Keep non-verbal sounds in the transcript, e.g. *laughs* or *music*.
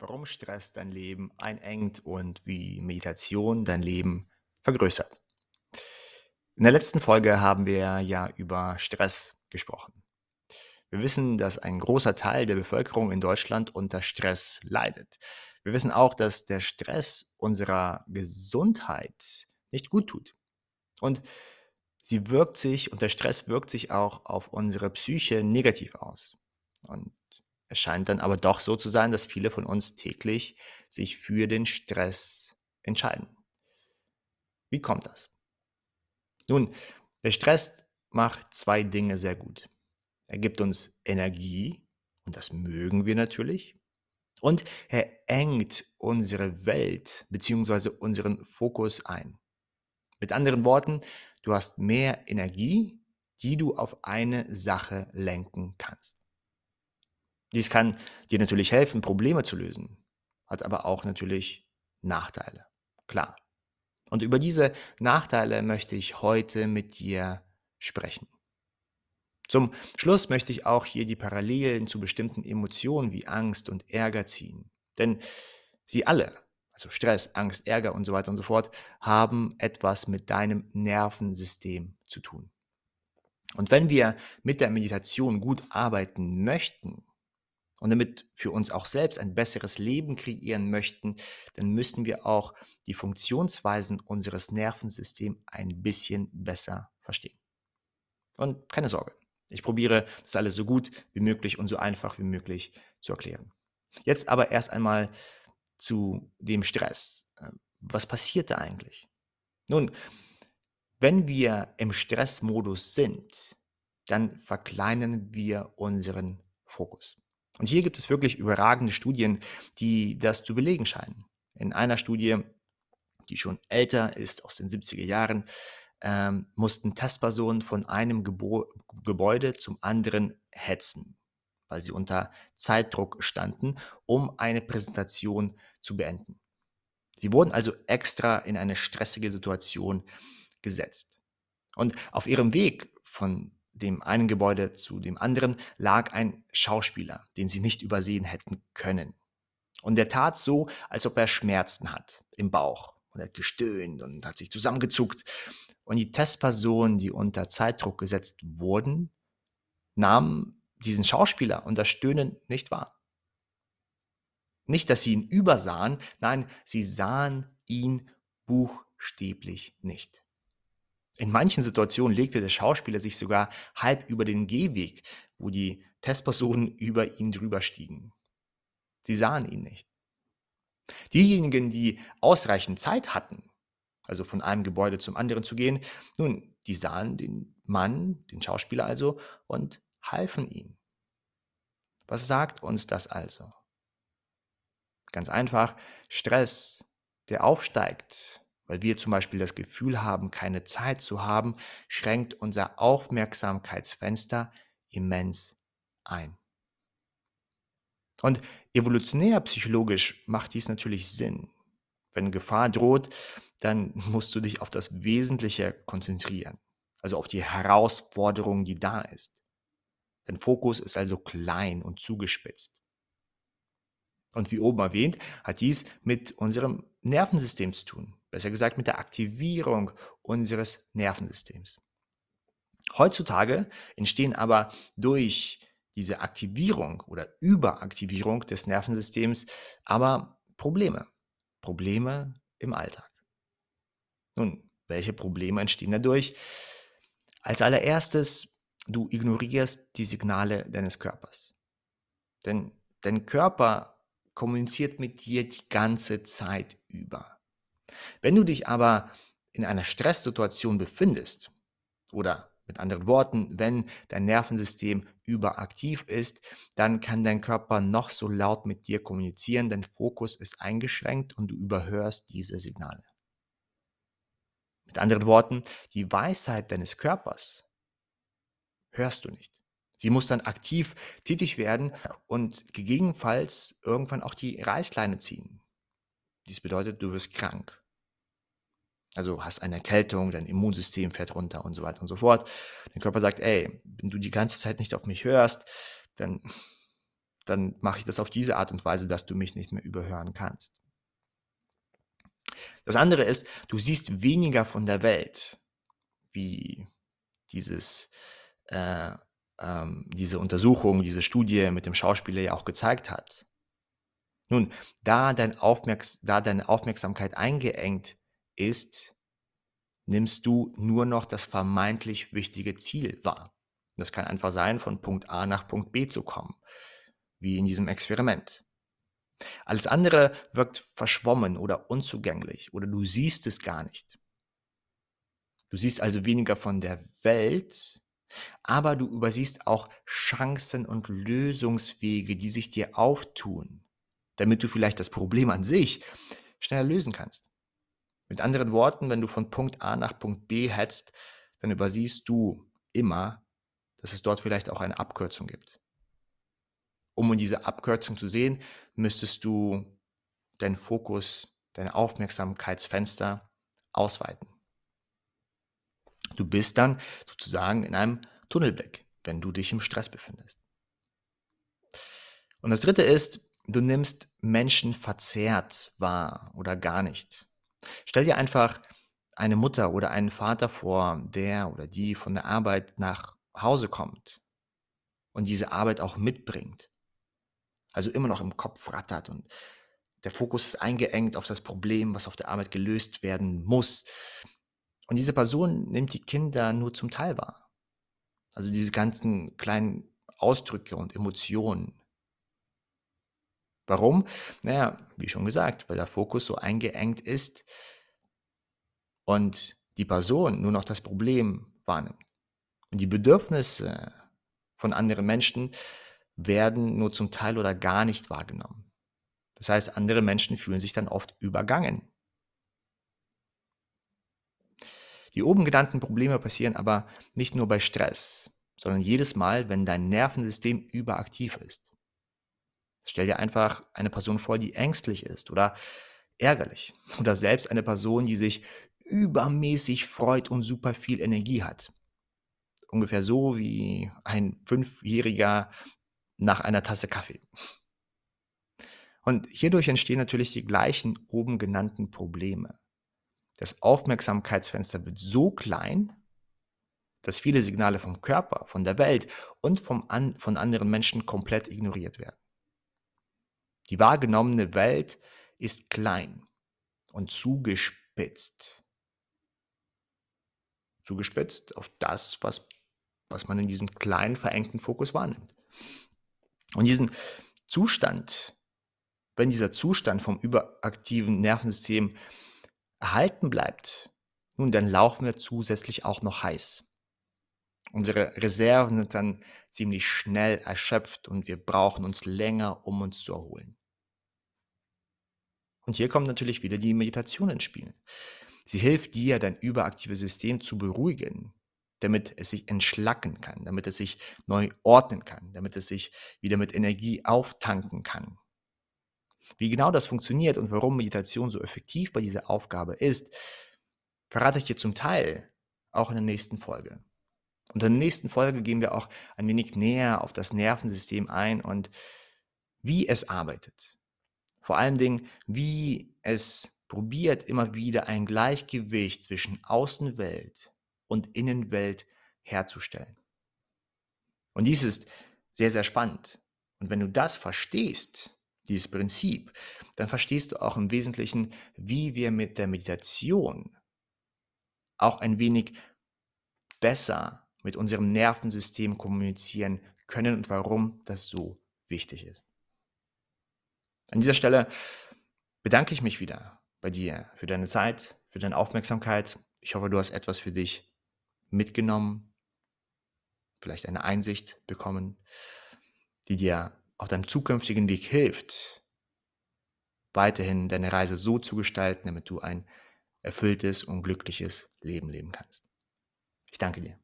warum Stress dein Leben einengt und wie Meditation dein Leben vergrößert. In der letzten Folge haben wir ja über Stress gesprochen. Wir wissen, dass ein großer Teil der Bevölkerung in Deutschland unter Stress leidet. Wir wissen auch, dass der Stress unserer Gesundheit nicht gut tut. Und sie wirkt sich, und der Stress wirkt sich auch auf unsere Psyche negativ aus. Und es scheint dann aber doch so zu sein, dass viele von uns täglich sich für den Stress entscheiden. Wie kommt das? Nun, der Stress macht zwei Dinge sehr gut. Er gibt uns Energie, und das mögen wir natürlich, und er engt unsere Welt bzw. unseren Fokus ein. Mit anderen Worten, du hast mehr Energie, die du auf eine Sache lenken kannst. Dies kann dir natürlich helfen, Probleme zu lösen, hat aber auch natürlich Nachteile. Klar. Und über diese Nachteile möchte ich heute mit dir sprechen. Zum Schluss möchte ich auch hier die Parallelen zu bestimmten Emotionen wie Angst und Ärger ziehen. Denn sie alle, also Stress, Angst, Ärger und so weiter und so fort, haben etwas mit deinem Nervensystem zu tun. Und wenn wir mit der Meditation gut arbeiten möchten, und damit für uns auch selbst ein besseres Leben kreieren möchten, dann müssen wir auch die Funktionsweisen unseres Nervensystems ein bisschen besser verstehen. Und keine Sorge, ich probiere das alles so gut wie möglich und so einfach wie möglich zu erklären. Jetzt aber erst einmal zu dem Stress. Äh, was passiert da eigentlich? Nun, wenn wir im Stressmodus sind, dann verkleinern wir unseren Fokus. Und hier gibt es wirklich überragende Studien, die das zu belegen scheinen. In einer Studie, die schon älter ist, aus den 70er Jahren, ähm, mussten Testpersonen von einem Gebo Gebäude zum anderen hetzen, weil sie unter Zeitdruck standen, um eine Präsentation zu beenden. Sie wurden also extra in eine stressige Situation gesetzt. Und auf ihrem Weg von dem einen Gebäude zu dem anderen lag ein Schauspieler, den sie nicht übersehen hätten können. Und der tat so, als ob er Schmerzen hat im Bauch. Und er hat gestöhnt und hat sich zusammengezuckt. Und die Testpersonen, die unter Zeitdruck gesetzt wurden, nahmen diesen Schauspieler und das Stöhnen nicht wahr. Nicht, dass sie ihn übersahen, nein, sie sahen ihn buchstäblich nicht. In manchen Situationen legte der Schauspieler sich sogar halb über den Gehweg, wo die Testpersonen *laughs* über ihn drüber stiegen. Sie sahen ihn nicht. Diejenigen, die ausreichend Zeit hatten, also von einem Gebäude zum anderen zu gehen, nun, die sahen den Mann, den Schauspieler also, und halfen ihm. Was sagt uns das also? Ganz einfach, Stress, der aufsteigt, weil wir zum Beispiel das Gefühl haben, keine Zeit zu haben, schränkt unser Aufmerksamkeitsfenster immens ein. Und evolutionär psychologisch macht dies natürlich Sinn. Wenn Gefahr droht, dann *laughs* musst du dich auf das Wesentliche konzentrieren, also auf die Herausforderung, die da ist. Dein Fokus ist also klein und zugespitzt. Und wie oben erwähnt, hat dies mit unserem Nervensystem zu tun besser gesagt mit der Aktivierung unseres Nervensystems. Heutzutage entstehen aber durch diese Aktivierung oder Überaktivierung des Nervensystems aber Probleme. Probleme im Alltag. Nun, welche Probleme entstehen dadurch? Als allererstes, du ignorierst die Signale deines Körpers. Denn dein Körper kommuniziert mit dir die ganze Zeit über. Wenn du dich aber in einer Stresssituation befindest oder mit anderen Worten, wenn dein Nervensystem überaktiv ist, dann kann dein Körper noch so laut mit dir kommunizieren, dein Fokus ist eingeschränkt und du überhörst diese Signale. Mit anderen Worten, die Weisheit deines Körpers hörst du nicht. Sie muss dann aktiv tätig werden und gegebenenfalls irgendwann auch die Reißleine ziehen. Dies bedeutet, du wirst krank. Also hast eine Erkältung, dein Immunsystem fährt runter und so weiter und so fort. Der Körper sagt, ey, wenn du die ganze Zeit nicht auf mich hörst, dann, dann mache ich das auf diese Art und Weise, dass du mich nicht mehr überhören kannst. Das andere ist, du siehst weniger von der Welt, wie dieses, äh, ähm, diese Untersuchung, diese Studie mit dem Schauspieler ja auch gezeigt hat. Nun, da, dein Aufmerks da deine Aufmerksamkeit eingeengt ist, nimmst du nur noch das vermeintlich wichtige Ziel wahr. Das kann einfach sein, von Punkt A nach Punkt B zu kommen, wie in diesem Experiment. Alles andere wirkt verschwommen oder unzugänglich oder du siehst es gar nicht. Du siehst also weniger von der Welt, aber du übersiehst auch Chancen und Lösungswege, die sich dir auftun, damit du vielleicht das Problem an sich schneller lösen kannst. Mit anderen Worten, wenn du von Punkt A nach Punkt B hetzt, dann übersiehst du immer, dass es dort vielleicht auch eine Abkürzung gibt. Um diese Abkürzung zu sehen, müsstest du deinen Fokus, dein Aufmerksamkeitsfenster ausweiten. Du bist dann sozusagen in einem Tunnelblick, wenn du dich im Stress befindest. Und das dritte ist, du nimmst Menschen verzerrt wahr oder gar nicht. Stell dir einfach eine Mutter oder einen Vater vor, der oder die von der Arbeit nach Hause kommt und diese Arbeit auch mitbringt also immer noch im Kopf rattert und der Fokus ist eingeengt auf das Problem, was auf der Arbeit gelöst werden muss. Und diese Person nimmt die Kinder nur zum Teil wahr. Also diese ganzen kleinen Ausdrücke und Emotionen. Warum? Naja, wie schon gesagt, weil der Fokus so eingeengt ist und die Person nur noch das Problem wahrnimmt. Und die Bedürfnisse von anderen Menschen werden nur zum Teil oder gar nicht wahrgenommen. Das heißt, andere Menschen fühlen sich dann oft übergangen. Die oben genannten Probleme passieren aber nicht nur bei Stress, sondern jedes Mal, wenn dein Nervensystem überaktiv ist. Stell dir einfach eine Person vor, die ängstlich ist oder ärgerlich oder selbst eine Person, die sich übermäßig freut und super viel Energie hat. Ungefähr so wie ein Fünfjähriger, nach einer Tasse Kaffee. Und hierdurch entstehen natürlich die gleichen oben genannten Probleme. Das Aufmerksamkeitsfenster wird so klein, dass viele Signale vom Körper, von der Welt und vom an, von anderen Menschen komplett ignoriert werden. Die wahrgenommene Welt ist klein und zugespitzt. Zugespitzt auf das, was, was man in diesem kleinen, verengten Fokus wahrnimmt. Und diesen Zustand, wenn dieser Zustand vom überaktiven Nervensystem erhalten bleibt, nun, dann laufen wir zusätzlich auch noch heiß. Unsere Reserven sind dann ziemlich schnell erschöpft und wir brauchen uns länger, um uns zu erholen. Und hier kommt natürlich wieder die Meditation ins Spiel. Sie hilft dir, dein überaktives System zu beruhigen, damit es sich entschlacken kann, damit es sich neu ordnen kann, damit es sich wieder mit Energie auftanken kann. Wie genau das funktioniert und warum Meditation so effektiv bei dieser Aufgabe ist, verrate ich dir zum Teil auch in der nächsten Folge. Und in der nächsten Folge gehen wir auch ein wenig näher auf das Nervensystem ein und wie es arbeitet. Vor allen Dingen, wie es probiert, immer wieder ein Gleichgewicht zwischen Außenwelt und Innenwelt herzustellen. Und dies ist sehr, sehr spannend. Und wenn du das verstehst, dieses Prinzip, dann verstehst du auch im Wesentlichen, wie wir mit der Meditation auch ein wenig besser mit unserem Nervensystem kommunizieren können und warum das so wichtig ist. An dieser Stelle bedanke ich mich wieder bei dir für deine Zeit, für deine Aufmerksamkeit. Ich hoffe, du hast etwas für dich mitgenommen, vielleicht eine Einsicht bekommen, die dir auf deinem zukünftigen Weg hilft, weiterhin deine Reise so zu gestalten, damit du ein erfülltes und glückliches Leben leben kannst. Ich danke dir.